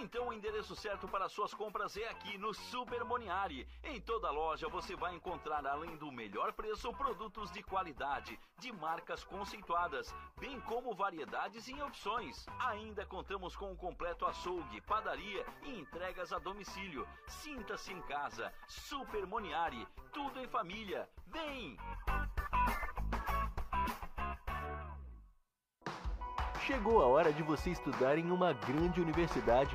Então o endereço certo para suas compras é aqui no Super Moniari. Em toda loja você vai encontrar, além do melhor preço, produtos de qualidade, de marcas conceituadas, bem como variedades e opções. Ainda contamos com um completo açougue, padaria e entregas a domicílio. Sinta-se em casa. Super Moniari. Tudo em família. Vem! Chegou a hora de você estudar em uma grande universidade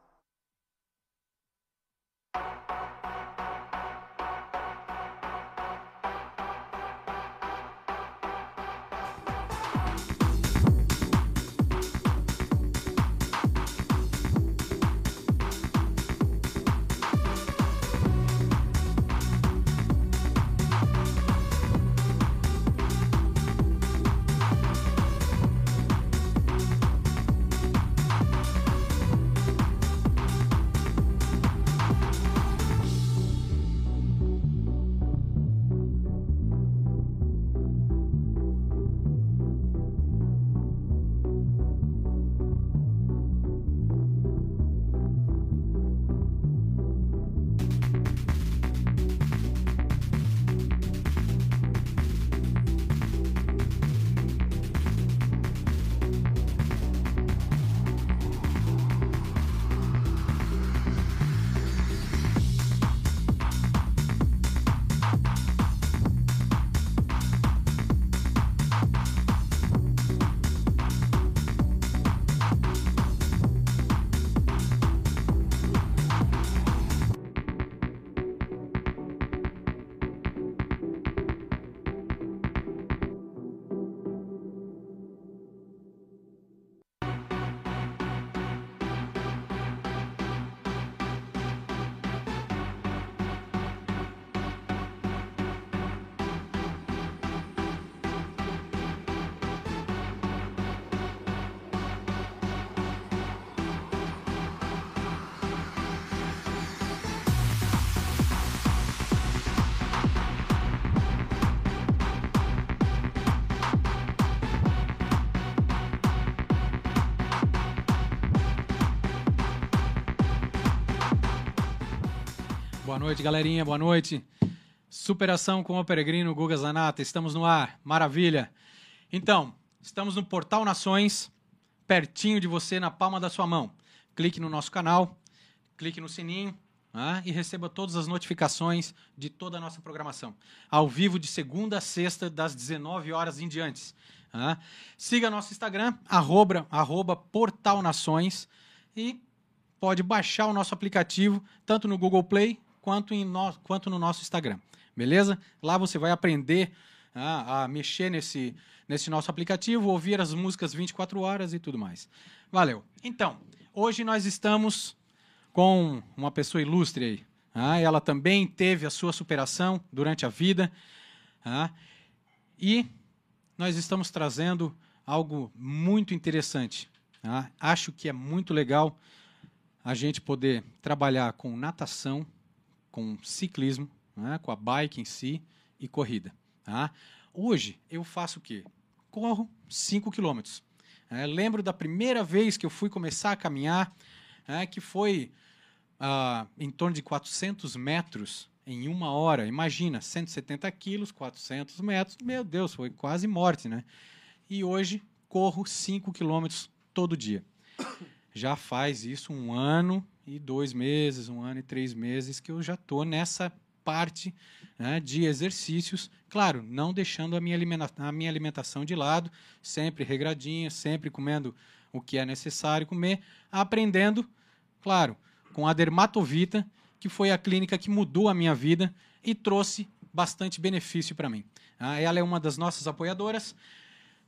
Boa noite, galerinha. Boa noite. Superação com o Peregrino Guga Zanata. Estamos no ar. Maravilha. Então, estamos no Portal Nações, pertinho de você, na palma da sua mão. Clique no nosso canal, clique no sininho ah, e receba todas as notificações de toda a nossa programação. Ao vivo de segunda a sexta, das 19 horas em diante. Ah, siga nosso Instagram, arroba, arroba Portal Nações e pode baixar o nosso aplicativo tanto no Google Play quanto, em no, quanto no nosso Instagram. Beleza? Lá você vai aprender a, a mexer nesse, nesse nosso aplicativo, ouvir as músicas 24 horas e tudo mais. Valeu. Então, hoje nós estamos com uma pessoa ilustre aí. Ah, ela também teve a sua superação durante a vida. Ah, e nós estamos trazendo algo muito interessante. Ah, acho que é muito legal a gente poder trabalhar com natação, com ciclismo, né, com a bike em si e corrida. Tá? Hoje eu faço o quê? Corro 5 quilômetros. É, lembro da primeira vez que eu fui começar a caminhar, é, que foi ah, em torno de 400 metros em uma hora. Imagina, 170 quilos, 400 metros. Meu Deus, foi quase morte, né? E hoje corro 5 quilômetros todo dia. Já faz isso um ano e dois meses, um ano e três meses que eu já estou nessa parte né, de exercícios, claro, não deixando a minha, a minha alimentação de lado, sempre regradinha, sempre comendo o que é necessário comer, aprendendo, claro, com a Dermatovita, que foi a clínica que mudou a minha vida e trouxe bastante benefício para mim. Ah, ela é uma das nossas apoiadoras,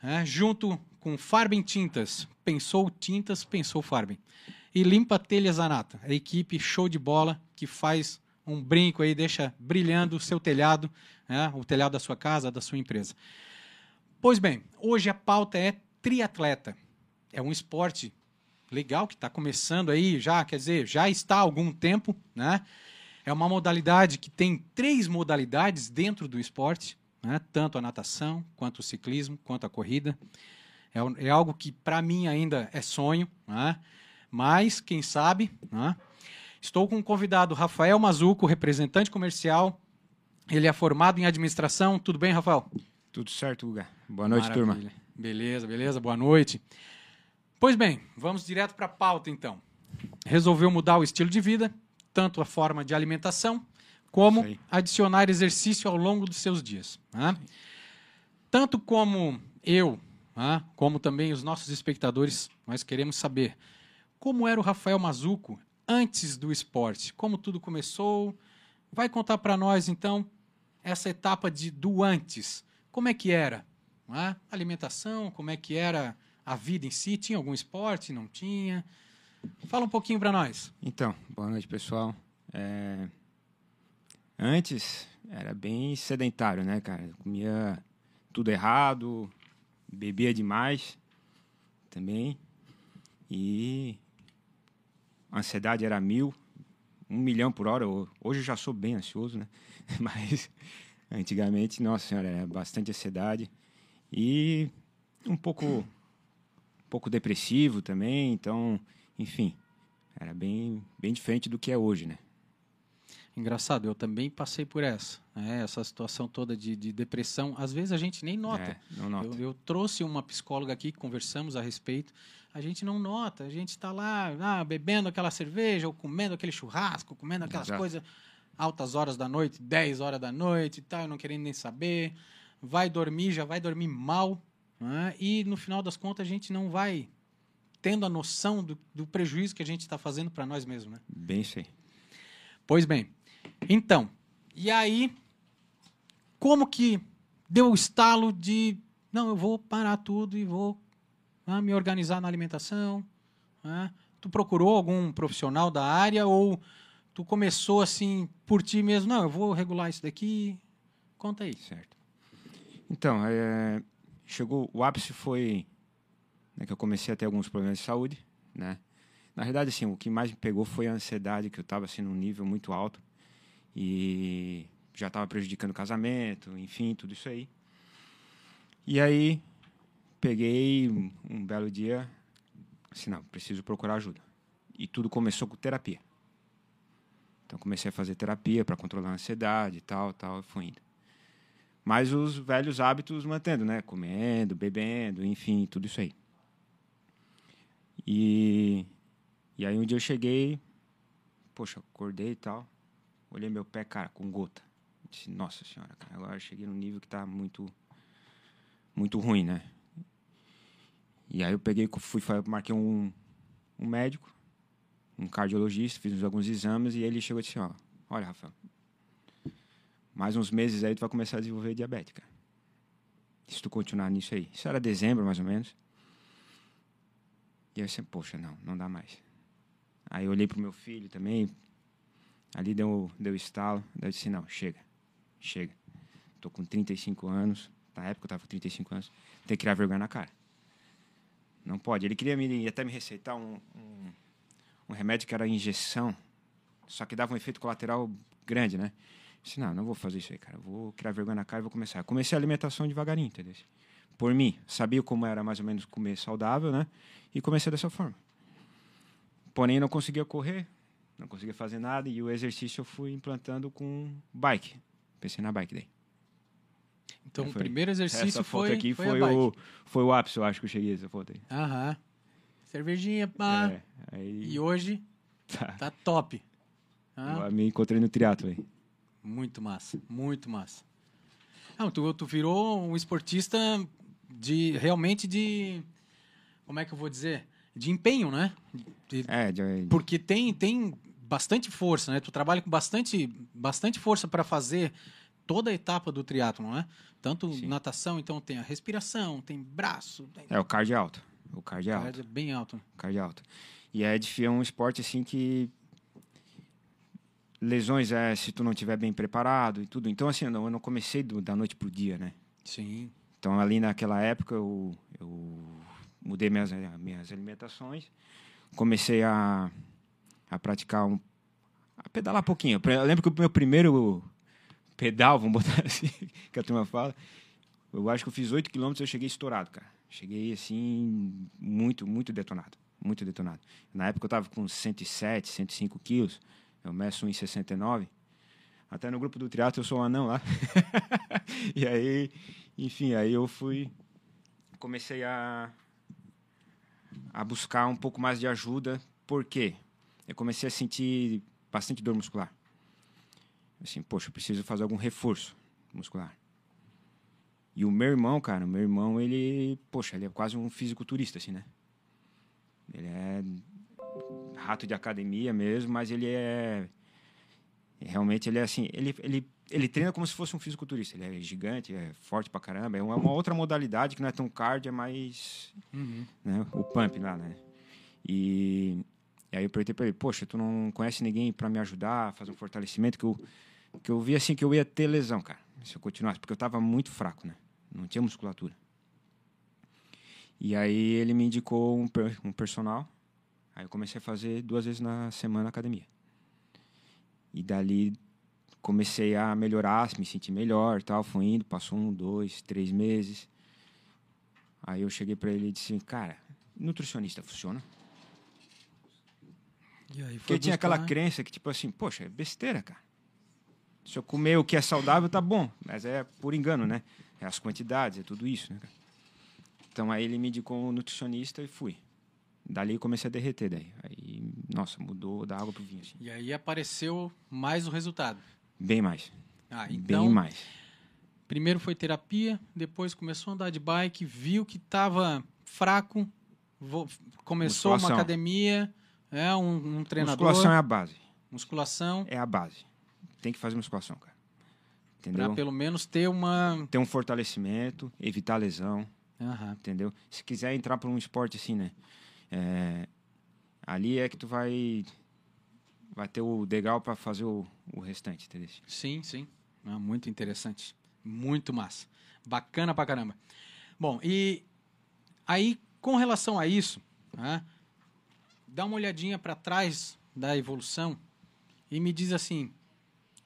né, junto com Farben Tintas. Pensou tintas, pensou Farben. E Limpa Telhas Anata, a equipe show de bola que faz um brinco aí, deixa brilhando o seu telhado, né, o telhado da sua casa, da sua empresa. Pois bem, hoje a pauta é triatleta. É um esporte legal que está começando aí já, quer dizer, já está há algum tempo, né? É uma modalidade que tem três modalidades dentro do esporte, né? tanto a natação, quanto o ciclismo, quanto a corrida. É, é algo que para mim ainda é sonho, né? mas quem sabe. Né? Estou com um convidado, Rafael Mazuco, representante comercial. Ele é formado em administração. Tudo bem, Rafael? Tudo certo, Guga. Boa noite, Maravilha. turma. Beleza, beleza. Boa noite. Pois bem, vamos direto para a pauta então. Resolveu mudar o estilo de vida, tanto a forma de alimentação, como adicionar exercício ao longo dos seus dias. Né? Tanto como eu, como também os nossos espectadores, nós queremos saber como era o Rafael Mazuco antes do esporte, como tudo começou. Vai contar para nós então essa etapa de do antes. Como é que era? Alimentação, como é que era a vida em si? Tinha algum esporte? Não tinha? Fala um pouquinho para nós. Então, boa noite, pessoal. É... Antes era bem sedentário, né, cara? comia tudo errado, bebia demais também. E a ansiedade era mil, um milhão por hora. Hoje eu já sou bem ansioso, né? Mas antigamente, nossa senhora, era bastante ansiedade. E um pouco pouco depressivo também, então, enfim, era bem, bem diferente do que é hoje, né? Engraçado, eu também passei por essa, né? essa situação toda de, de, depressão. Às vezes a gente nem nota. É, não nota. Eu, eu, trouxe uma psicóloga aqui, conversamos a respeito. A gente não nota, a gente está lá ah, bebendo aquela cerveja, ou comendo aquele churrasco, comendo aquelas Exato. coisas altas horas da noite, 10 horas da noite e tal, não querendo nem saber. Vai dormir, já vai dormir mal, né? E no final das contas a gente não vai tendo a noção do, do prejuízo que a gente está fazendo para nós mesmos. Né? Bem sei. Pois bem, então, e aí, como que deu o estalo de, não, eu vou parar tudo e vou né, me organizar na alimentação? Né? Tu procurou algum profissional da área ou tu começou assim por ti mesmo? Não, eu vou regular isso daqui. Conta aí. Certo. Então, é, chegou o ápice foi né, que eu comecei a ter alguns problemas de saúde, né? Na verdade, assim, o que mais me pegou foi a ansiedade, que eu estava assim num nível muito alto e já estava prejudicando o casamento, enfim, tudo isso aí. E aí peguei um, belo dia, assim, não, preciso procurar ajuda. E tudo começou com terapia. Então comecei a fazer terapia para controlar a ansiedade e tal, tal, e fui indo. Mas os velhos hábitos mantendo, né? Comendo, bebendo, enfim, tudo isso aí. E, e aí um dia eu cheguei, poxa, acordei e tal, olhei meu pé, cara, com gota. Disse, nossa senhora, cara, agora cheguei num nível que tá muito, muito ruim, né? E aí eu peguei, fui, marquei um, um médico, um cardiologista, fiz alguns exames e ele chegou e disse, ó, olha, Rafael, mais uns meses aí tu vai começar a desenvolver diabetes, cara. Se tu continuar nisso aí. Isso era dezembro, mais ou menos. E eu assim, poxa, não, não dá mais. Aí eu olhei pro meu filho também. Ali deu, deu estalo. Daí eu disse, não, chega. Chega. Tô com 35 anos. Na época eu tava com 35 anos. Tem que criar vergonha na cara. Não pode. Ele queria me, até me receitar um, um, um remédio que era injeção. Só que dava um efeito colateral grande, né? Disse, não, não vou fazer isso aí, cara. Vou criar vergonha na cara e vou começar. Comecei a alimentação devagarinho, entendeu? Por mim. Sabia como era mais ou menos comer saudável, né? E comecei dessa forma. Porém, não conseguia correr, não conseguia fazer nada. E o exercício eu fui implantando com bike. Pensei na bike daí. Então, o primeiro exercício essa foi. Aqui foi, foi o, foi o ápice, eu acho que eu cheguei essa foto aí. Aham. Cervejinha, pá. É, aí... E hoje tá, tá top. Ah. Eu me encontrei no triatlo aí. Muito massa, muito massa. Não, tu, tu virou um esportista de realmente de como é que eu vou dizer? De empenho, né? De- É, de- porque tem, tem bastante força, né? Tu trabalha com bastante, bastante força para fazer toda a etapa do triatlo, né? Tanto Sim. natação, então tem a respiração, tem braço, tem é o cardio alto. O cardio alto. Cardio bem alto. cardio alto. E é, é um esporte assim que lesões é se tu não tiver bem preparado e tudo. Então assim, eu não, eu não comecei do- da noite pro dia, né? Sim. Então ali naquela época eu, eu mudei minhas minhas alimentações, comecei a a praticar um a pedalar um pouquinho. Eu lembro que o meu primeiro pedal, vamos botar assim, que a turma fala, eu acho que eu fiz 8 quilômetros eu cheguei estourado, cara. Cheguei assim, muito, muito detonado. Muito detonado. Na época eu tava com 107, 105 quilos. Eu meço 1,69. Até no grupo do triatlo eu sou um anão lá. e aí, enfim, aí eu fui. Comecei a. a buscar um pouco mais de ajuda. Por quê? Eu comecei a sentir bastante dor muscular. Assim, poxa, eu preciso fazer algum reforço muscular. E o meu irmão, cara, o meu irmão, ele, poxa, ele é quase um fisiculturista, assim, né? Ele é rato de academia mesmo, mas ele é realmente ele é assim, ele, ele, ele treina como se fosse um fisiculturista. Ele é gigante, é forte pra caramba. É uma, uma outra modalidade que não é tão cardio, é mais Uhum. né, o pump lá, né? E, e aí eu perguntei pra ele, poxa, tu não conhece ninguém para me ajudar a fazer um fortalecimento que eu que eu vi assim que eu ia ter lesão, cara, se eu continuasse, porque eu tava muito fraco, né? Não tinha musculatura. E aí ele me indicou um, um personal. Aí eu comecei a fazer duas vezes na semana na academia. E dali comecei a melhorar, me sentir melhor, tal, fui indo, passou um, dois, três meses. Aí eu cheguei pra ele e disse, cara, nutricionista funciona? E aí Porque tinha aquela crença que, tipo assim, poxa, é besteira, cara. Se eu comer o que é saudável, tá bom. Mas é por engano, né? É as quantidades, é tudo isso, né, cara? Então aí ele me indicou um nutricionista e fui. Dali comecei a derreter daí. Aí, nossa, mudou da água pro vinho, assim. E aí apareceu mais o resultado. Bem mais. Ah, então, Bem mais. primeiro foi terapia, depois começou a andar de bike, viu que estava fraco, começou uma Musculação. academia, é um, um treinador, Musculação é a base. musculação, É a base. Tem que fazer musculação, cara. Entendeu? pelo menos ter uma... Ter um fortalecimento, evitar lesão. Aham. entendeu? Se quiser entrar para um esporte assim, né? É, ali é que tu vai vai ter o degrau para fazer o, o restante, entendeu? Sim, sim. Ah, muito interessante. Muito massa. Bacana pra caramba. Bom, e aí, com relação a isso, né, dá uma olhadinha para trás da evolução e me diz assim,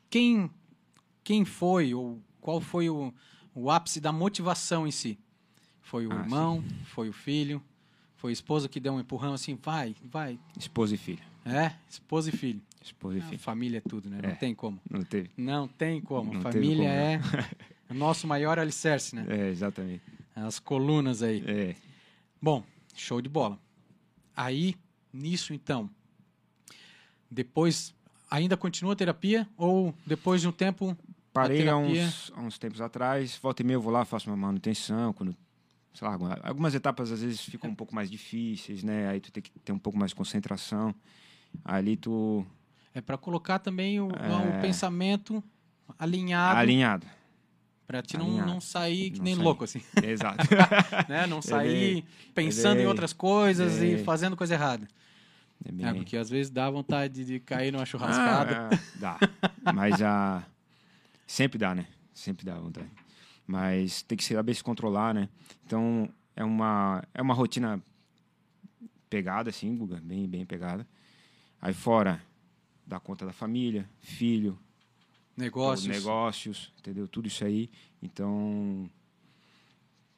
quem, quem foi ou qual foi o, o ápice da motivação em si? Foi o Ah, irmão? Foi o filho? Foi a esposa que deu um empurrão assim, vai, vai. Esposa e filho. É, esposa e filho. Esposa e filho. família é tudo, né? Não É. tem como. Não teve. Não tem como. Não Família como, é o nosso maior alicerce, né? É, exatamente. As colunas aí. É. Bom, show de bola. Aí, nisso então, depois ainda continua a terapia ou depois de um tempo Parei há uns, há uns tempos atrás, volta e meia eu vou lá, faço uma manutenção, quando, sei lá, alguma- algumas etapas às vezes ficam um pouco mais difíceis, né? Aí tu tem que ter um pouco mais de concentração. Ali tu é para colocar também o, É. o pensamento alinhado alinhado. para ti não, não sair que Não nem sair. louco assim, Exato. né? Não sair é- pensando em é- outras coisas e é- fazendo coisa errada. É É, porque às vezes dá vontade de cair numa churrascada. Ah, dá. Mas a. Sempre dá, né? Sempre dá vontade. Mas tem que saber se controlar, né? Então, é uma, é uma rotina pegada, assim, Guga, bem, bem pegada. Aí fora, dá conta da família, filho, negócios. negócios, entendeu? Tudo isso aí. Então,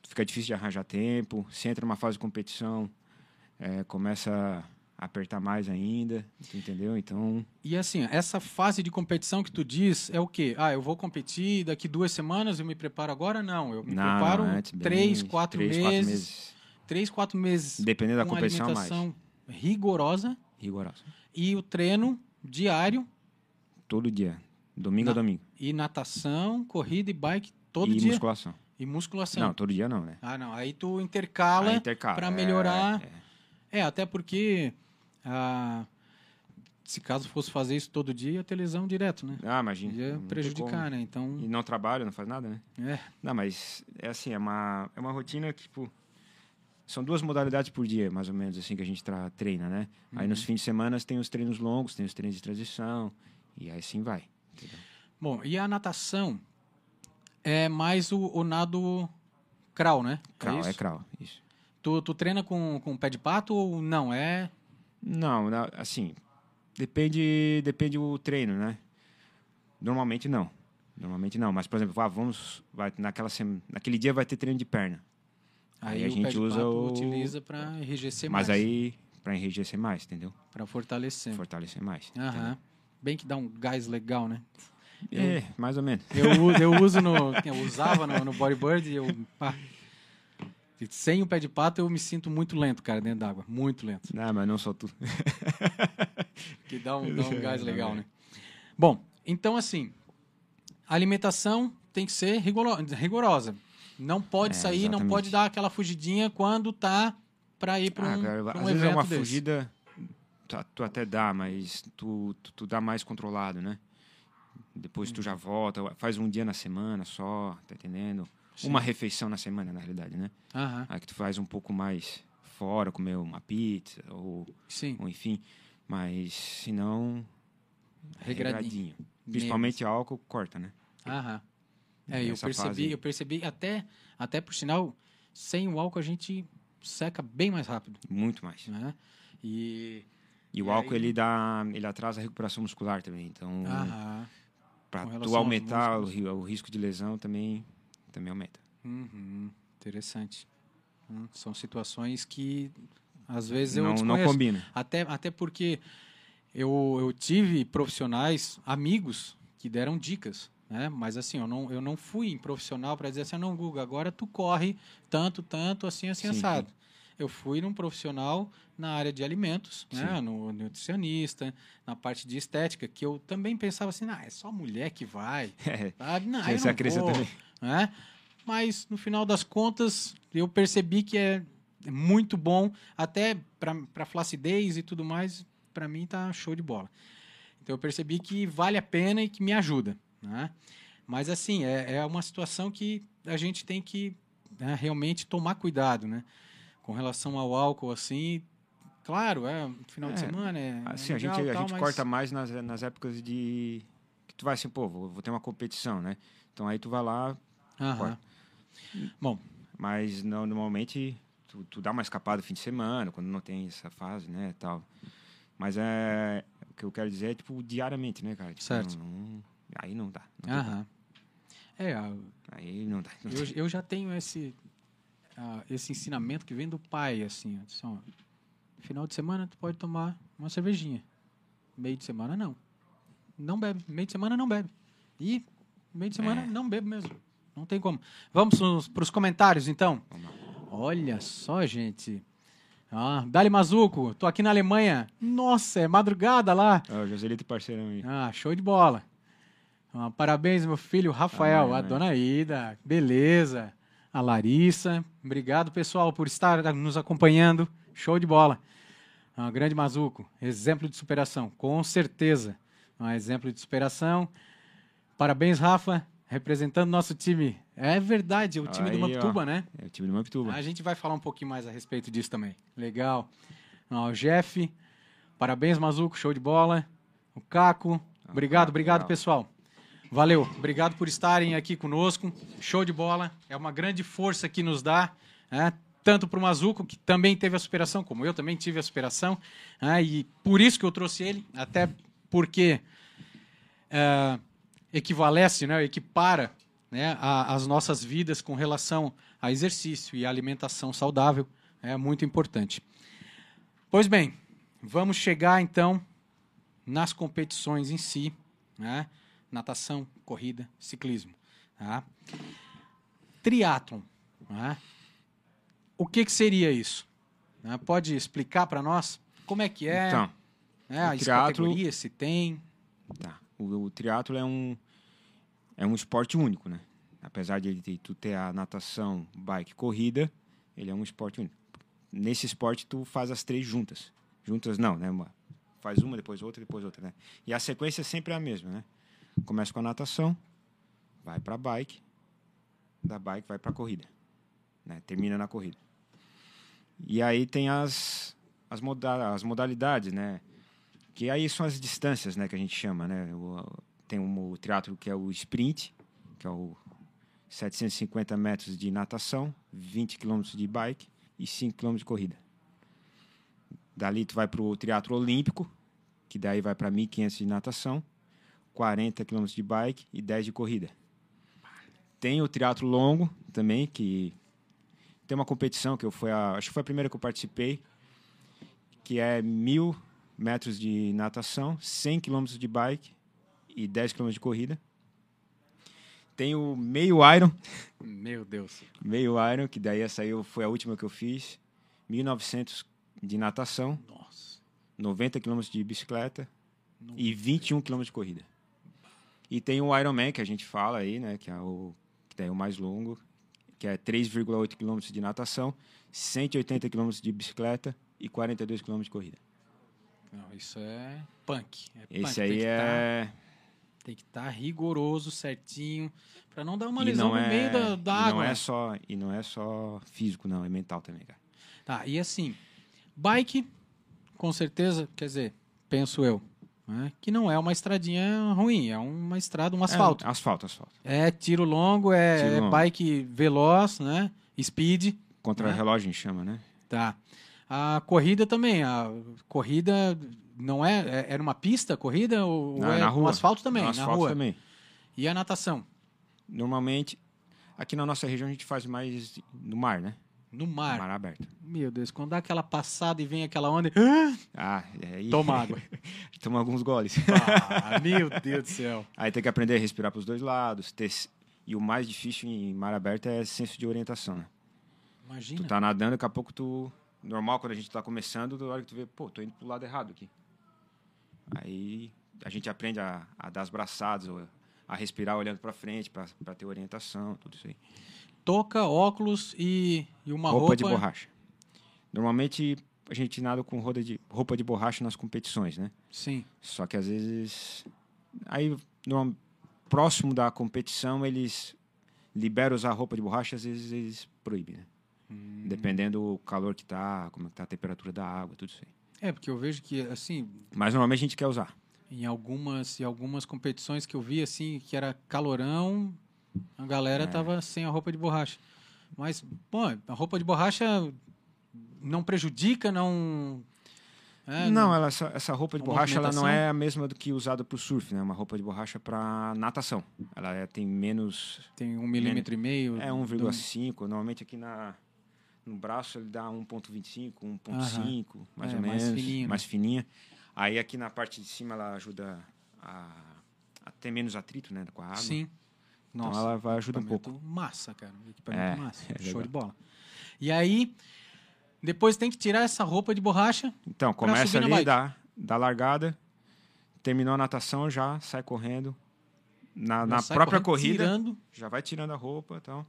fica difícil de arranjar tempo. Se entra numa fase de competição, é, começa a apertar mais ainda, entendeu? Então, E assim, essa fase de competição que tu diz é o quê? Ah, eu vou competir daqui duas semanas, eu me preparo agora? Não, eu me não, preparo antes, bem- três, quatro três, meses, quatro meses. Três, quatro meses Dependendo da com competição, mais. rigorosa Rigorosa. e o treino diário. Todo dia. Domingo Na- a domingo. E natação, corrida e bike todo e dia. musculação. E musculação. Não, todo dia não, né? Ah, não. Aí tu intercala Aí intercala, pra é, melhorar. é. É, até porque ah, se caso fosse fazer isso todo dia, ia ter lesão direto, né? Ah, imagina. Ia prejudicar, né? Então, E não trabalha, não faz nada, né? é. Não, mas é assim, é uma, é uma rotina que, tipo, são duas modalidades por dia, mais ou menos, assim, que a gente treina, né? Aí Uhum. nos fins de semana tem os treinos longos, tem os treinos de transição, e aí sim vai. entendeu? Bom, e a natação é mais o, o nado crawl, né? Crawl, isso? é crawl, isso. Tu, tu treina com, com pé de pato ou não? É. Não, assim, depende, depende o treino, né? Normalmente não. Normalmente não, mas por exemplo, ah, vamos, vai, naquela naquele dia vai ter treino de perna. Aí a o gente usa o- utiliza para enrijecer mas mais. aí para enrijecer mais, entendeu? Para fortalecer. Fortalecer mais. Aham. Bem que dá um gás legal, né? entendeu? É, mais ou menos. Eu, eu uso no. Eu usava no, no bodyboard e eu. pá, sem o pé de pato eu me sinto muito lento, cara, dentro d'água. Muito lento. Não, mas não só tu. Que dá um, dá um gás legal, né? Bom, então assim, a alimentação tem que ser rigoro- rigorosa. Não pode É, sair, não exatamente. pode dar aquela fugidinha quando tá para ir para um, Ah, cara, pra um às vezes evento é uma desse. fugida, tu, tu até dá, mas tu, tu, tu dá mais controlado, né? Depois Uhum. tu já volta, faz um dia na semana só, tá entendendo? Uma refeição na semana, na realidade, né? Aham, Aí que tu faz um pouco mais fora, comer uma pizza, ou, sim. ou enfim. Mas, se não, Regradinho. Principalmente álcool, corta, né? Aham. É, eu percebi, fase. eu percebi até, até por sinal, sem o álcool a gente seca bem mais rápido, Muito mais. né? E E o E álcool, aí- ele dá, ele atrasa a recuperação muscular também. Então, para tu aumentar o, o risco de lesão também, também aumenta. Uhum, interessante. Hum, São situações que às vezes eu não, não combina. Até, até porque eu, eu tive profissionais, amigos, que deram dicas, né? Mas assim, eu não, eu não fui em profissional para dizer assim, não, Guga, agora tu corre tanto, tanto, assim, assim, Sim, assado. Eu fui num profissional na área de alimentos, né? No nutricionista, na parte de estética, que eu também pensava assim, ah, é só mulher que vai, É, sabe? Não, eu não crença vou, também. né? Mas no final das contas, eu percebi que é muito bom, até para flacidez e tudo mais, para mim tá show de bola. Então eu percebi que vale a pena e que me ajuda, né? Mas assim, é, é uma situação que a gente tem que né, realmente tomar cuidado, né? Com relação ao álcool, assim, claro, é final de É, semana, é Assim, a legal gente, e a tal, gente mas- corta mais nas, nas épocas de. Que tu vai assim, pô, vou, vou ter uma competição, né? Então aí tu vai lá, Aham. Bom, mas não, normalmente tu, tu dá uma escapada no fim de semana, quando não tem essa fase, né? Tal. Mas é. O que eu quero dizer é, tipo, diariamente, né, cara? Tipo, Certo. não- não- aí não dá. não aham. É, a-. Aí não dá. não Eu, eu já tenho esse, ah, esse ensinamento que vem do pai, assim, ó, disse, ó, final de semana tu pode tomar uma cervejinha, meio de semana não. Não bebe, meio de semana não bebe. E meio de semana É. não bebe mesmo. Não tem como. Vamos para os comentários, então? Vamos lá. Olha só, gente. Ah, Dali Mazuco, tô aqui na Alemanha. Nossa, é madrugada lá. Ó, o Joselito parceirão aí. Ah, show de bola. Ah, parabéns, meu filho Rafael, Ah, a é. dona Ida, beleza. A Larissa, obrigado pessoal por estar nos acompanhando. Show de bola. Ah, grande Mazuco, exemplo de superação, com certeza. Um exemplo de superação. Parabéns, Rafa, representando nosso time. É verdade, o time do Aí, ó. Mamptuba, né? É o time do Mampituba. A gente vai falar um pouquinho mais a respeito disso também. Legal. Ó, o Jeff, parabéns, Mazuco, show de bola. O Caco, obrigado, Caco, obrigado, legal. pessoal. Valeu, obrigado por estarem aqui conosco. Show de bola. É uma grande força que nos dá, né? tanto para o Mazuco, que também teve a superação, como eu também tive a superação, né? e por isso que eu trouxe ele, até porque é, equivalece, né, equipara né, a- as nossas vidas com relação a exercício e alimentação saudável é muito importante. Pois bem, vamos chegar então nas competições em si, né? Natação, corrida, ciclismo. Tá? Triatlon. né? O que, que seria isso? Né, Pode explicar para nós como é que é? Então, né, as triatlo- categorias, se tem. Tá. o, o triatlo é um é um esporte único, né? Apesar de ele ter, tu ter a natação, bike, corrida, ele é um esporte único. Nesse esporte tu faz as três juntas. Juntas não, né? Faz uma, depois outra, depois outra, né? E a sequência sempre é a mesma, né? Começa com a natação, vai para bike, da bike vai para corrida, né? Termina na corrida. E aí tem as as, moda as modalidades, né? Que aí são as distâncias, né, que a gente chama, né? O, tem um, o triatlo que é o sprint, que é o 750 metros de natação, 20 quilômetros de bike e 5 quilômetros de corrida. Dali tu vai para o triatlo olímpico, que daí vai para 1.500 de natação, 40 quilômetros de bike e 10 de corrida. Tem o triatlo longo também, que tem uma competição que eu fui a, acho que foi a primeira que eu participei, que é mil metros de natação, 100 quilômetros de bike e 10 quilômetros de corrida. Tem o meio Iron, Meu Deus. meio Iron, que daí essa aí foi a última que eu fiz, 1900 de natação, Nossa. 90 quilômetros de bicicleta e 21 quilômetros de corrida. E tem o Ironman que a gente fala aí, né, que é o que é o mais longo, que é 3,8 quilômetros de natação, 180 quilômetros de bicicleta e 42 quilômetros de corrida. Não, isso é punk. É punk. Esse Tem aí que tá- é tem que estar rigoroso, certinho, pra não dar uma e lesão no é, meio da, da e água. não né? é só e não é só físico não, é mental também, cara. Tá, e assim, bike, com certeza, quer dizer, penso eu, né, que não é uma estradinha ruim, é uma estrada, um asfalto. É, asfalto, asfalto. É, tiro longo, é, Tiro é longo. bike veloz, né? Speed, Contra É. relógio a gente chama, né? tá. A corrida também, a corrida não é, é era uma pista corrida ou, Na- é na no rua. asfalto também, No na asfalto rua. também. E a natação? Normalmente aqui na nossa região a gente faz mais no mar, né? No mar. Mar aberto. Meu Deus, quando dá aquela passada e vem aquela onda, Ah, é aí. toma água. Toma alguns goles. Ah, meu Deus do céu. Aí tem que aprender a respirar para os dois lados. Ter... E o mais difícil em mar aberto é senso de orientação, né? Imagina. Tu tá nadando, daqui a pouco tu. Normal, quando a gente tá começando, na hora que tu vê, pô, tô indo pro lado errado aqui. Aí a gente aprende a, a dar as braçadas, a respirar olhando para frente, para ter orientação, tudo isso aí. Touca, óculos e, e uma roupa, roupa, de borracha. Normalmente a gente nada com roupa de, roupa de borracha nas competições, né? Sim. Só que às vezes. Aí, no, próximo da competição, eles liberam usar roupa de borracha, às vezes eles proíbem, né? Hum. Dependendo do calor que tá, como é que tá a temperatura da água, tudo isso aí. É, porque eu vejo que, assim, Mas normalmente a gente quer usar. em algumas, em algumas competições que eu vi, assim, que era calorão, a galera É. tava sem a roupa de borracha. Mas, bom, a roupa de borracha não prejudica, não... é, não, ela, essa, essa roupa de borracha ela não é a mesma do que usada para o surf, né? Uma roupa de borracha para natação. Ela é- tem menos Tem um milímetro e meio. É do- 1,5. Normalmente aqui na, no braço ele dá 1,25, 1,5, mais É, ou mais menos. fininho, né? mais fininha. Aí aqui na parte de cima ela ajuda a, a ter menos atrito né, com a água. Sim. Então Nossa, ela vai ajudar um pouco. Massa, cara. Equipamento É, massa. é Show legal. de bola. E aí, depois tem que tirar essa roupa de borracha. Então, começa ali, dá, dá largada, terminou a natação, já sai correndo. Na, já na própria corrida, Tirando. já vai tirando a roupa e tal.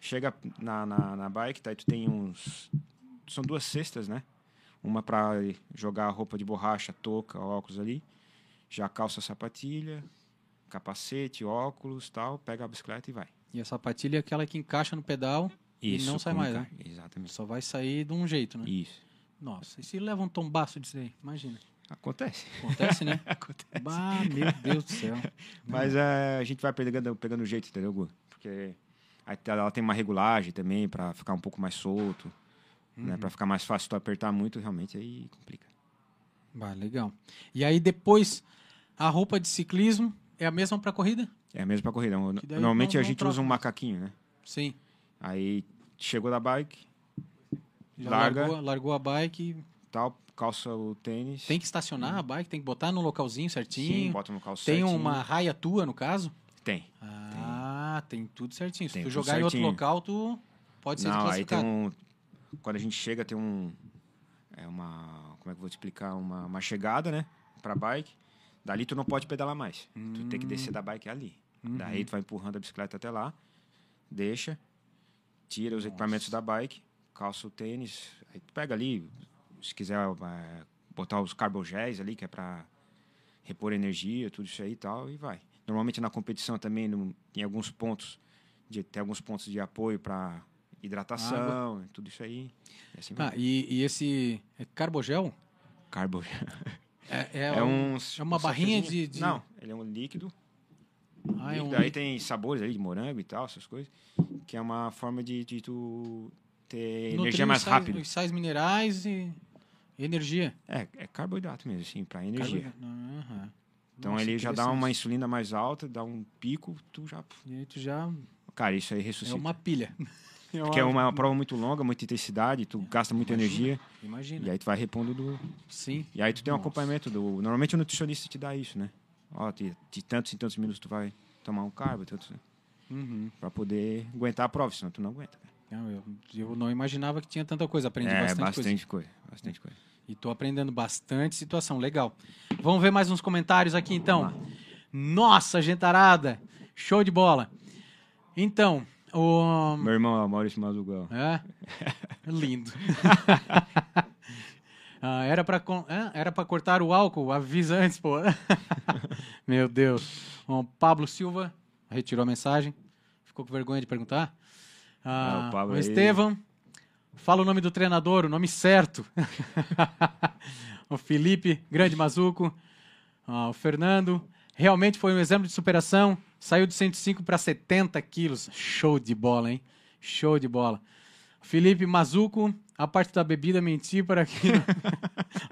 Chega na, na, na bike, daí tu tem uns. São duas cestas, né? Uma para jogar a roupa de borracha, touca, óculos ali. Já calça a sapatilha, capacete, óculos tal. Pega a bicicleta e vai. E a sapatilha é aquela que encaixa no pedal e não sai mais, né? Exatamente. Só vai sair de um jeito, né? Isso. Nossa, e se leva um tombaço disso aí? Imagina. Acontece. Acontece, né? Acontece. bah, meu Deus do céu. Mas é, a gente vai pegando, pegando o jeito, entendeu, Gu? Porque ela tem uma regulagem também para ficar um pouco mais solto, né? Para ficar mais fácil tu apertar muito, realmente aí complica. Bah, legal. E aí depois, a roupa de ciclismo é a mesma para corrida? É mesmo pra corrida. Que daí Normalmente não- a gente usa um macaquinho, né? Sim. Aí chegou da bike, Já Larga. largou, largou a bike. tal, calça o tênis. Tem que estacionar a bike, tem que botar no localzinho certinho. Sim, bota no calço tem certinho. uma raia tua, no caso? Tem. Ah, tem, tudo certinho. Se Tem tu jogar em outro certinho. local, tu pode ser Não, aí tem um... Quando a gente chega, tem um... É uma... Como é que eu vou te explicar? Uma, uma chegada, né? Pra bike. Dali tu não pode pedalar mais. Tu tem que descer da bike ali. Daí tu vai empurrando a bicicleta até lá, deixa, tira os equipamentos da bike, calça o tênis, aí tu pega ali, se quiser eh, botar os carbogéis ali, que é para repor energia, tudo isso aí e tal, e vai. Normalmente na competição também não- tem alguns pontos, de, tem alguns pontos de apoio para hidratação, tudo isso aí. E assim vai. Ah, e, e esse é carbogel? Carbo. É, é, É, um- um, é uma barrinha de- de- Não, ele é um líquido. Ah, é um líquido. Aí tem sabores ali de morango e tal, essas coisas. Que é uma forma de, de tu ter nutrir energia mais rápido. os sais minerais e energia. É, é carboidrato mesmo, assim, para energia. Aham. Então Nossa, ele já dá uma insulina mais alta, dá um pico, tu já. E aí tu já Cara, isso aí é ressuscita. uma pilha. Porque é uma prova muito longa, muita intensidade, tu gasta muita energia. Imagina. E aí tu vai repondo do. Sim. E aí tu tem um Nossa. acompanhamento do. Normalmente o nutricionista te dá isso, né? Ó, de, de tantos em tantos minutos tu vai tomar um carbo, tantos, Uhum. pra poder aguentar a prova, senão tu não aguenta. Não, eu, eu não imaginava que tinha tanta coisa. Aprendi é, bastante, bastante, coisa. coisa. Bastante coisa. E tô aprendendo bastante situação. Legal. Vamos ver mais uns comentários aqui, então. Nossa, gentarada! Show de bola. Então, o... Meu irmão, ó, Maurício Mazugão. É? Lindo. Ah, era para era para cortar o álcool, avisa antes, pô. Meu Deus. Bom, Pablo Silva retirou a mensagem. Ficou com vergonha de perguntar. Ah, Ah, o Pablo o. Estevam. Fala o nome do treinador, o nome certo. o Felipe, grande mazuco. Ah, o Fernando. Realmente foi um exemplo de superação. Saiu de 105 para 70 quilos. Show de bola, hein? Show de bola. Felipe Mazuco, a parte da bebida mentir para que.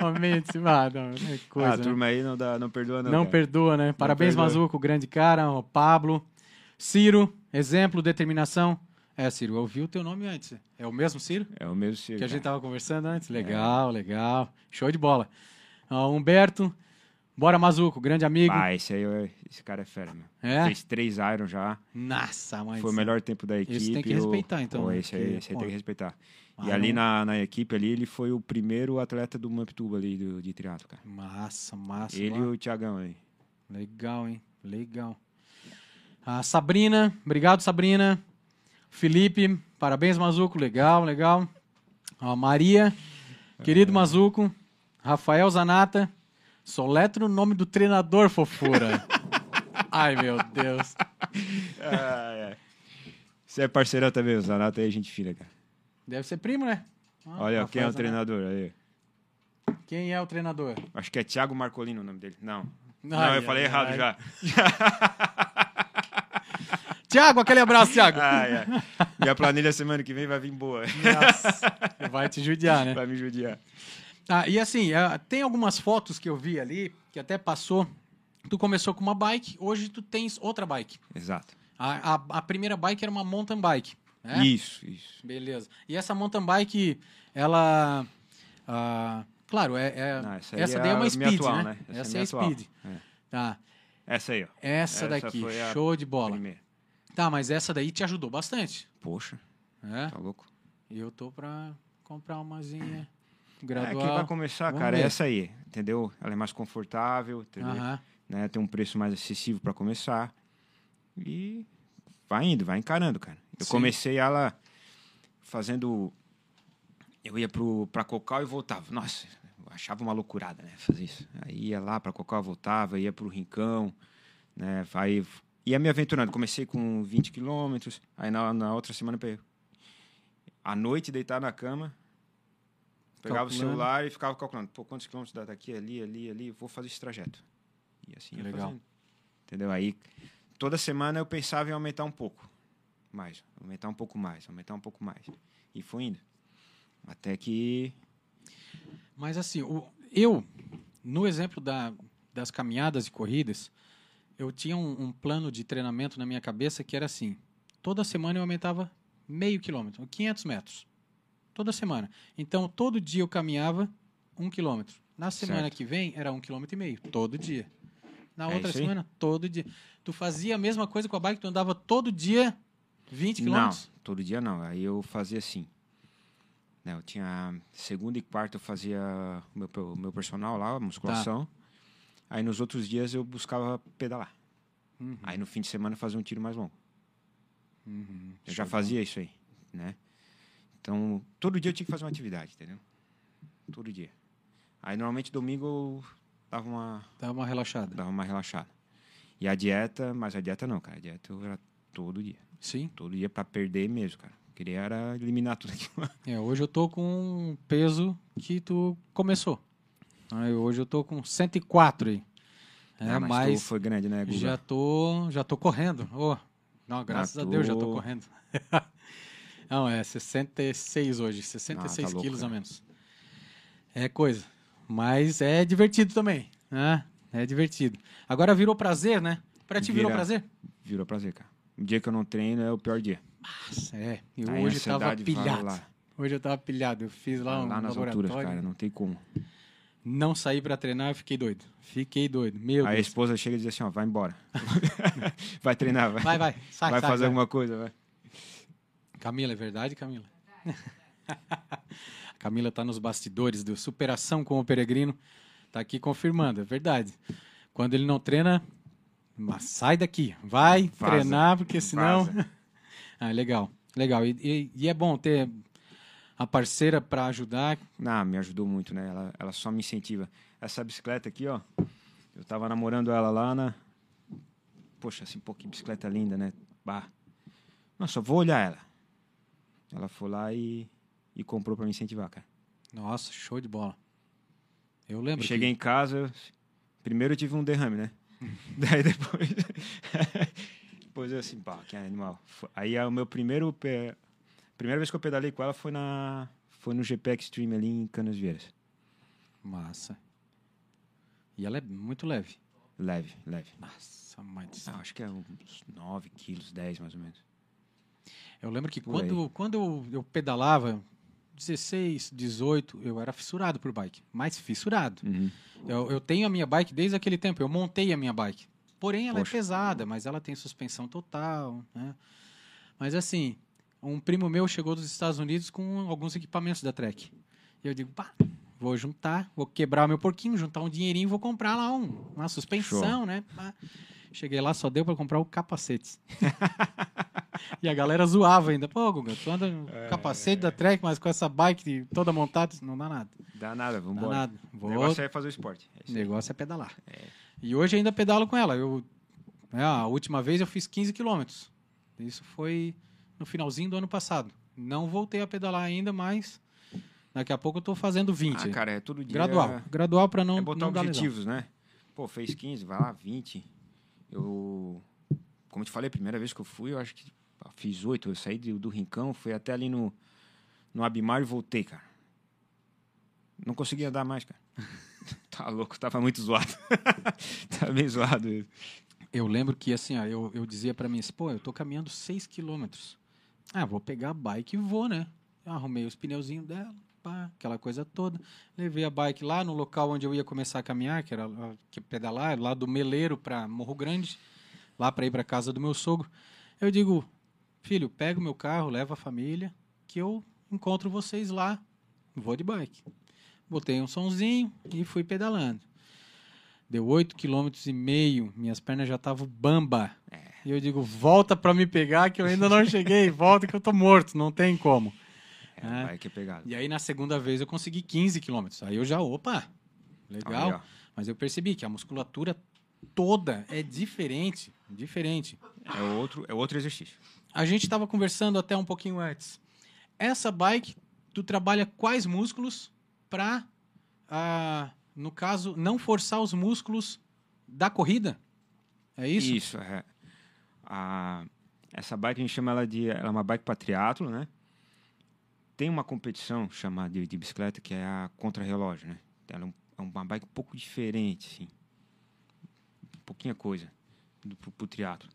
Oh, mente, ah, não, é coisa, ah, a né? turma aí não, dá, não perdoa, não. Não cara. perdoa, né? Parabéns, perdoa. Mazuco, grande cara. O Pablo. Ciro, exemplo, determinação. É, Ciro, eu ouvi o teu nome antes. É o mesmo Ciro? É o mesmo Ciro. Que a gente cara. tava conversando antes. Legal, legal. Show de bola. Ó, Humberto. Bora, Mazuco, grande amigo. Ah, esse aí, é- esse cara é fera, meu. É? Fez três Iron já. Nossa, mas. Foi o melhor tempo da equipe. Esse tem que respeitar, então, Pô, né? esse aí, esse aí tem que respeitar. E ali na, na equipe ali, ele foi o primeiro atleta do Mamptuba ali, do, de triatlo, cara. Massa, massa. Ele e massa. o Tiagão aí. Legal, hein? Legal. A Sabrina, obrigado, Sabrina. Felipe, parabéns, Mazuco. Legal, legal. A Maria, querido Mazuco. Rafael Zanata, soletra o nome do treinador, fofura. Ai, meu Deus. ah, é. Você é parceirão também, o Zanato aí gente fina, cara. Deve ser primo, né? Ah, Olha, Rafael quem é o Zanata. treinador aí? Quem é o treinador? Acho que é Thiago Marcolino o nome dele. Não. não, Ai, eu falei errado já. Tiago, aquele abraço, Tiago. Ah, é. Minha planilha semana que vem vai vir boa. Nossa, vai te judiar, né? vai me judiar. Ah, e assim, ah, tem algumas fotos que eu vi ali, que até passou. Tu começou com uma bike, hoje tu tens outra bike. Exato. A, a, a primeira bike era uma mountain bike. Né? Isso, isso. Beleza. E essa mountain bike, ela. ah, claro, é, é- Não, essa essa, é daí é a uma speed, atual, né? né? Essa, Essa é é a speed. É. Tá. Essa aí, ó. Essa, Essa daqui, show de bola. Primeira. Tá, mas essa daí te ajudou bastante. Poxa, Né? tá louco. E eu tô pra comprar umazinha É, gradual. quem vai começar, Vamos cara, ver. é essa aí, entendeu? Ela é mais confortável, entendeu? Né? Tem um preço mais acessível para começar. E vai indo, vai encarando, cara. Eu Sim. comecei ela fazendo. Eu ia pro, pra Cocal e voltava. Nossa, eu achava uma loucurada, né? Fazer isso. Aí ia lá pra Cocal, voltava, ia pro Rincão, né? Aí ia me aventurando. Comecei com 20 quilômetros, aí na, na outra semana, à noite, deitar na cama, pegava Calculando. o celular e ficava calculando. Pô, quantos quilômetros dá daqui, ali, ali, ali? Vou fazer esse trajeto. E assim ia Legal. fazendo. Entendeu? Aí, toda semana eu pensava em aumentar um pouco. Mais, aumentar um pouco mais, aumentar um pouco mais. E foi indo. Até que Mas assim, o- eu, no exemplo da- das caminhadas e corridas, eu tinha um, um plano de treinamento na minha cabeça que era assim: toda semana eu aumentava meio quilômetro, 500 metros. Toda semana. Então, todo dia eu caminhava um quilômetro. Na semana Certo. que vem, era um quilômetro e meio, todo dia. Na É outra semana, todo dia. Tu fazia a mesma coisa com a bike, tu andava todo dia 20 Não, quilômetros? todo dia não. Aí eu fazia assim. Né, eu tinha segunda e quarta eu fazia o meu, meu personal lá, a musculação. Tá. Aí nos outros dias eu buscava pedalar. Uhum. Aí no fim de semana eu fazia um tiro mais longo. Uhum. Eu já fazia isso aí, né? Então, todo dia eu tinha que fazer uma atividade, entendeu? Todo dia. Aí normalmente domingo eu dava uma, Dá uma relaxada. dava uma relaxada. E a dieta, mas a dieta não, cara. A dieta eu era todo dia. Sim. Todo dia pra perder mesmo, cara. Queria era eliminar tudo aquilo. É, hoje eu tô com um peso que tu começou. Aí hoje eu tô com 104 aí. É, Ah, mas tu mas foi grande, né, Guga? já tô, já tô correndo. Oh, não, graças Ah, a Deus já tô- correndo. não, é 66 hoje, 66 Ah, tá louco, quilos a cara. menos. É coisa. Mas é divertido também, né? É divertido. Agora virou prazer, né? Pra ti virou Vira. prazer? Virou prazer, cara. Um dia que eu não treino é o pior dia. Nossa, é. E a hoje tava ansiedade vai pilhado. Hoje eu tava pilhado. Eu fiz lá um lá nas laboratório. alturas, cara. Não tem como. Não saí pra treinar, eu fiquei doido. Fiquei doido. Meu Aí a Deus. esposa chega e diz assim, ó, vai embora. vai treinar, vai. Vai, vai. Sai, vai sai, fazer vai. alguma coisa, vai. Camila, é verdade, Camila? A Camila tá nos bastidores do Superação com o Peregrino. Tá aqui confirmando, é verdade. Quando ele não treina, mas sai daqui. Vai Vaza. treinar, porque senão... Ah, legal. Legal. E, e- e é bom ter a parceira para ajudar. Não, me ajudou muito, né? Ela, ela só me incentiva. Essa bicicleta aqui, ó. Eu tava namorando ela lá na. Poxa, assim, pô, que bicicleta linda, né? Bah. Só vou olhar ela. Ela foi lá e, e comprou pra me incentivar, cara. Nossa, show de bola. Eu Eu lembro cheguei em casa, eu- primeiro eu tive um derrame, né? Daí depois. depois eu assim, pá, que animal. Aí é o meu primeiro. Pe... Primeira vez que eu pedalei com ela foi na. Foi no GP Extreme ali em Canas Vieiras. que... Massa. E ela é muito leve. Leve, leve. Nossa, mãe do céu. Acho que é uns 9 quilos, 10 mais ou menos. Eu lembro que Por quando, quando eu, eu pedalava, 16, 18, eu era fissurado por bike. Mais fissurado. Uhum. Eu, eu tenho a minha bike desde aquele tempo. Eu montei a minha bike. Porém, ela Poxa. é pesada, mas ela tem suspensão total. Né? Mas assim, um primo meu chegou dos Estados Unidos com alguns equipamentos da Trek. E eu digo, pá, vou juntar, vou quebrar o meu porquinho, juntar um dinheirinho e vou comprar lá um, uma suspensão, né? Pá. Cheguei lá, só deu para comprar o capacete. e a galera zoava ainda. Pô, Guga, tu anda no É. capacete da Trek, mas com essa bike toda montada, não dá nada. Dá nada, Dá vambora. nada. O negócio é fazer o esporte. É o negócio é pedalar. E hoje ainda pedalo com ela. Eu, é, a última vez eu fiz 15 quilômetros. Isso foi no finalzinho do ano passado. Não voltei a pedalar ainda, mas daqui a pouco eu tô fazendo 20. Ah, cara, é todo dia. gradual. Gradual para não, é botar não objetivos, né? Pô, fez 15, vai lá, 20. Eu, como eu te falei, a primeira vez que eu fui, eu acho que fiz 8. Eu saí do, do Rincão, fui até ali no, no Abimar e voltei, cara. Não conseguia andar mais, cara. tá louco, tava muito zoado. tava bem zoado. isso. Eu lembro que assim, ó, eu, eu dizia para mim, pô, eu tô caminhando 6 quilômetros. Ah, vou pegar a bike e vou, né? Eu arrumei os pneuzinhos dela, pá, aquela coisa toda. Levei a bike lá no local onde eu ia começar a caminhar, que era que pedalar, lá do Meleiro para Morro Grande, lá para ir para casa do meu sogro. Eu digo, filho, pega o meu carro, leva a família, que eu encontro vocês lá. Vou de bike. Botei um sonzinho e fui pedalando. Deu 8 km e meio, minhas pernas já estavam bamba. E eu digo, volta para me pegar que eu ainda não cheguei, volta que eu tô morto, não tem como. É, É. que é pegado. E aí na segunda vez eu consegui 15 km. Aí eu já, opa, legal. Aí. Mas eu percebi que a musculatura toda é diferente, diferente. É outro, é outro exercício. A gente estava conversando até um pouquinho antes. Essa bike, tu trabalha quais músculos para, no caso, não forçar os músculos da corrida? É isso? Isso, é. A, essa bike a gente chama ela de. Ela é uma bike para triatlo, né? Tem uma competição chamada de, de bicicleta que é a contra-relógio, né? Ela é, é uma bike um pouco diferente, assim. Pouquinha coisa do, pro, pro triatlo.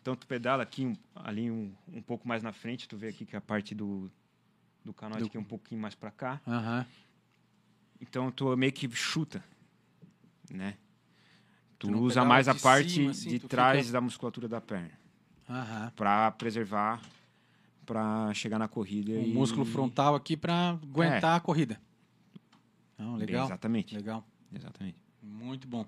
Então tu pedala aqui, um- ali um, um pouco mais na frente, tu vê aqui que a parte do, do canote Do- aqui é um pouquinho mais para cá. Aham. Então tu meio que chuta, né? Tu, Tu usa mais a de parte cima, assim, de trás fica- da musculatura da perna Aham. para preservar para chegar na corrida O e músculo frontal aqui para aguentar É. a corrida. Não, legal. Exatamente. Legal. Exatamente. Muito bom.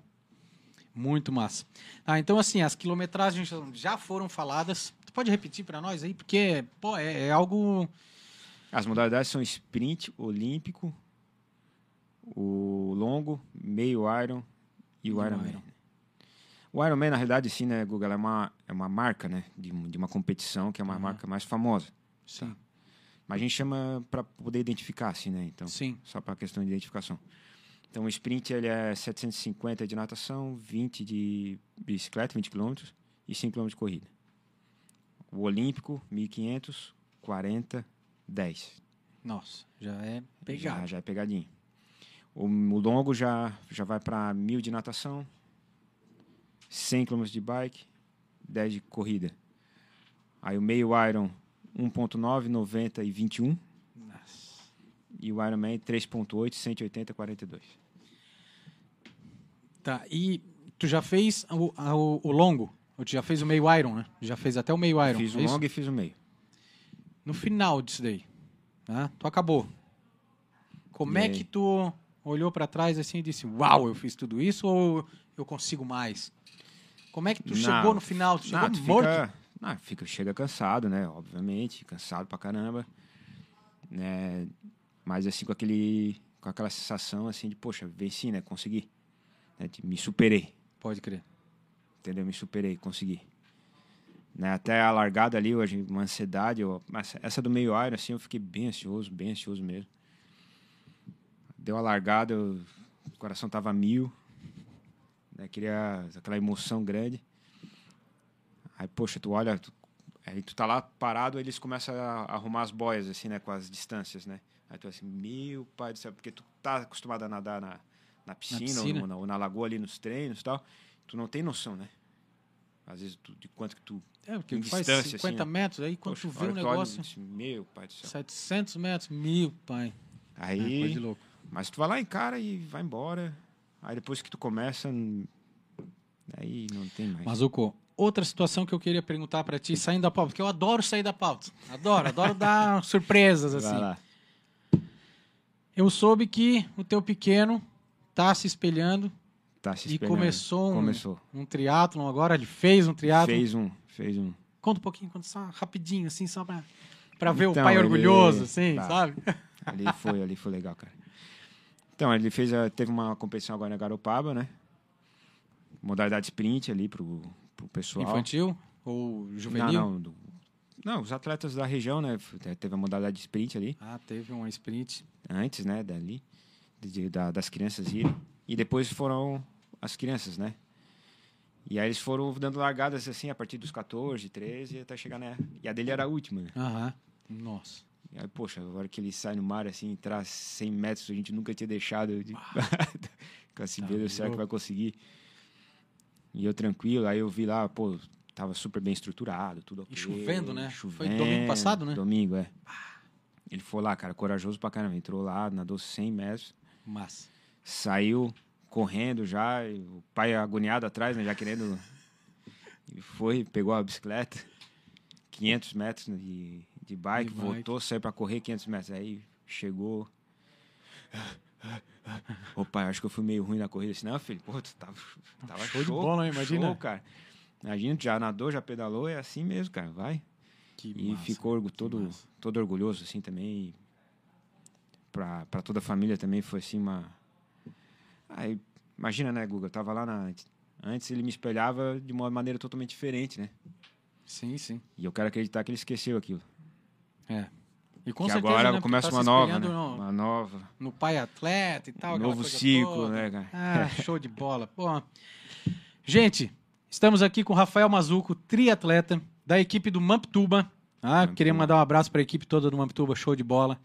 Muito massa. Ah, então, assim, as quilometragens já foram faladas. Tu pode repetir para nós aí? Porque, pô, é, é, algo. As modalidades são sprint, olímpico, o longo, meio iron e o Ironman. Iron. O Ironman, na realidade, sim, né, Google, é uma, é uma marca, né, de, de uma competição que é uma uhum. marca mais famosa. Sim. Tá? Mas a gente chama para poder identificar, assim, né? Então, sim. Só para questão de identificação. Então, o sprint ele é 750 de natação, 20 de bicicleta, 20 km e 5 km de corrida. O olímpico, 1500, 40, 10. Nossa, já é pegado. Já, já é pegadinho. O, o longo já, já vai para 1000 de natação, 100 km de bike, 10 de corrida. Aí o meio Iron, 1.9, 90 e 21. Nossa. E o Ironman 3.8, 180 42. Tá, e tu já fez o, o, o longo? Ou tu já fez o meio Iron, né? Já fez até o meio Iron. Fiz o é longo e fiz o meio. No final disso daí, né? tu acabou. Como é que tu olhou para trás assim e disse, uau, eu fiz tudo isso ou eu consigo mais? Como é que tu não, chegou no final? Tu chegou não, tu morto? Fica, não, fica, chega cansado, né? Obviamente, cansado pra caramba. Né? Mas assim, com aquele com aquela sensação assim de, poxa, venci, né? Consegui. Né? Me superei. Pode crer. Entendeu? Me superei, consegui. Né? Até a largada ali, hoje, uma ansiedade. Eu, essa do meio ar, assim, eu fiquei bem ansioso, bem ansioso mesmo. Deu a largada, eu, o coração tava mil. Né? Queria aquela emoção grande. Aí, poxa, tu olha, tu, aí tu tá lá parado, eles começam a arrumar as boias, assim, né? Com as distâncias, né? Aí tu assim, meu pai do céu, porque tu tá acostumado a nadar na, na piscina, na piscina. Ou, na, ou, na, lagoa ali nos treinos e tal, tu não tem noção, né? Às vezes tu, de quanto que tu. É, porque faz 50 assim, né? metros, aí quando Poxa, tu vê o um negócio. Olha, meu pai do céu. 700 metros, mil, pai. Aí. É, de louco. Mas tu vai lá em cara e vai embora. Aí depois que tu começa. Aí não tem mais. Mazuco, outra situação que eu queria perguntar para ti, saindo da pauta, porque eu adoro sair da pauta. Adoro, adoro dar surpresas assim. Eu soube que o teu pequeno tá se espelhando. Tá se espelhando. E começou um, começou. um triatlon agora, ele fez um triatlon. Fez um, fez um. Conta um pouquinho, conta só rapidinho, assim, só pra, pra ver então, o pai ele... orgulhoso, assim, tá. sabe? Ali foi, ali foi legal, cara. Então, ele fez, teve uma competição agora na Garopaba, né? Modalidade sprint ali pro, pro pessoal. Infantil ou juvenil? Não, não, do, não, os atletas da região, né? Teve a modalidade sprint ali. Ah, teve uma sprint. Antes, né, dali de, da, das crianças irem. E depois foram as crianças, né? E aí eles foram dando largadas assim a partir dos 14, 13 até chegar, né? E a dele era a última, né? Aham. Nossa. E aí, poxa, agora que ele sai no mar assim, entrar 100 metros, a gente nunca tinha deixado. De... Com assim, tá será que vai conseguir? E eu tranquilo, aí eu vi lá, pô, tava super bem estruturado, tudo E chovendo, né? Chovendo, Foi domingo passado, né? Domingo, é. Ele foi lá, cara, corajoso pra caramba. Entrou lá, nadou 100 metros. Massa. Saiu correndo já, o pai agoniado atrás, né, já querendo. E foi, pegou a bicicleta, 500 metros de, de bike, de voltou, bike. saiu para correr 500 metros. Aí chegou. Ô pai, acho que eu fui meio ruim na corrida. Assim, não, filho, pô, tu tava, tava show, show de bola, imagina. Show, cara. Imagina, já nadou, já pedalou, é assim mesmo, cara, vai. Que e massa, ficou todo, todo orgulhoso, assim, também para toda a família também foi assim uma. Aí, imagina, né, Guga? Eu tava lá na. Antes ele me espelhava de uma maneira totalmente diferente, né? Sim, sim. E eu quero acreditar que ele esqueceu aquilo. É. E com que certeza, agora né, começa tá uma nova, né? No, uma nova. No pai atleta e tal. Um novo ciclo, toda. né, cara? Ah, show de bola. Pô. Gente, estamos aqui com o Rafael Mazuco, triatleta da equipe do Mamptuba. Ah, queria mandar um abraço para a equipe toda do Mamptuba, show de bola.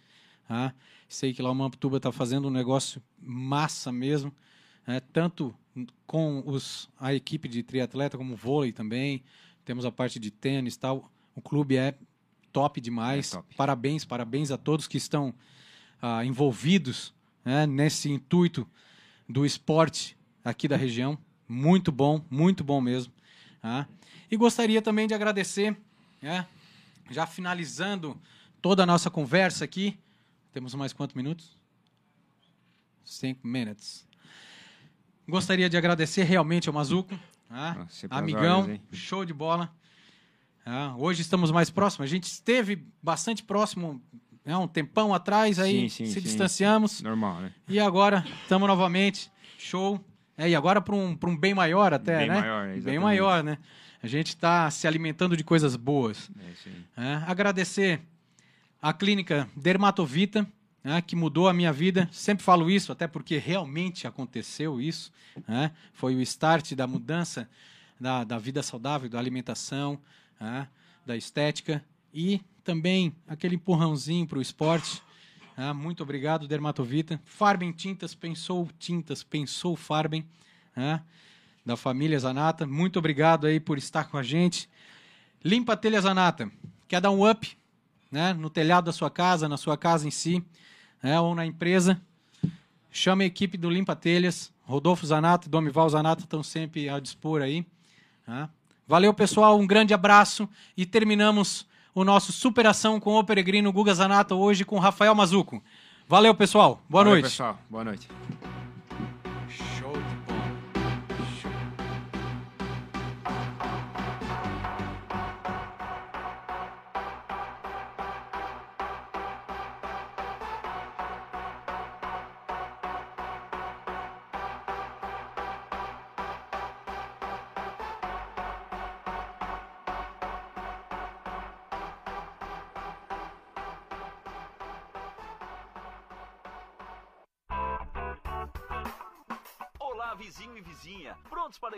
Ah, Sei que lá o Mamptuba está fazendo um negócio massa mesmo, né? tanto com os, a equipe de triatleta como vôlei também. Temos a parte de tênis e tal. O clube é top demais. É top. Parabéns, parabéns a todos que estão ah, envolvidos né? nesse intuito do esporte aqui da região. Muito bom, muito bom mesmo. Tá? E gostaria também de agradecer, né? já finalizando toda a nossa conversa aqui, temos mais quantos minutos? Cinco minutos. gostaria de agradecer realmente ao Mazuco, né? Ah, amigão, hein? show de bola. Ah, hoje estamos mais próximos. A gente esteve bastante próximo né, um tempão atrás, aí Sim, sim, se sim. distanciamos. Normal, né? E agora estamos novamente. Show. É, e agora para um, pra um bem maior até, Bem né? maior, bem maior, né? A gente está se alimentando de coisas boas. É né? Agradecer a clínica Dermatovita, né, que mudou a minha vida. Sempre falo isso, até porque realmente aconteceu isso. né? Foi o start da mudança da, da vida saudável, da alimentação, né, da estética e também aquele empurrãozinho para o esporte. né? Muito obrigado, Dermatovita. Farben Tintas, pensou tintas, pensou Farben. né? Da família Zanata. Muito obrigado aí por estar com a gente. Limpa Telha Zanata. Quer dar um up né, no telhado da sua casa, na sua casa em si, né, ou na empresa, chama a equipe do Limpa Telhas. Rodolfo Zanata e Domival Zanata estão sempre a dispor aí. né. Valeu, pessoal. Um grande abraço. E terminamos o nosso Superação com o Peregrino Guga Zanata hoje com Rafael Mazuco. Valeu, pessoal. Boa Valeu, noite. pessoal. Boa noite.